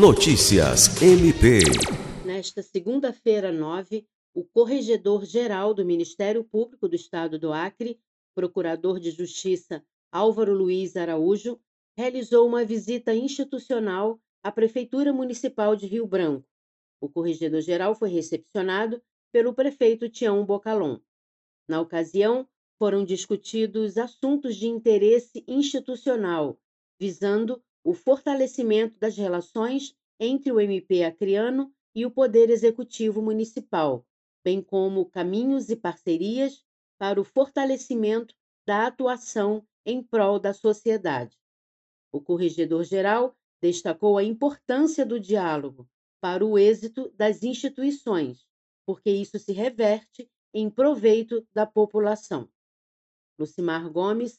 Notícias MP. Nesta segunda-feira, 9, o Corregedor-Geral do Ministério Público do Estado do Acre, Procurador de Justiça Álvaro Luiz Araújo, realizou uma visita institucional à Prefeitura Municipal de Rio Branco. O Corregedor-Geral foi recepcionado pelo prefeito Tião Bocalon. Na ocasião, foram discutidos assuntos de interesse institucional, visando o fortalecimento das relações entre o MP acreano e o Poder Executivo Municipal, bem como caminhos e parcerias para o fortalecimento da atuação em prol da sociedade. O corregedor-geral destacou a importância do diálogo para o êxito das instituições, porque isso se reverte em proveito da população. Lucimar Gomes,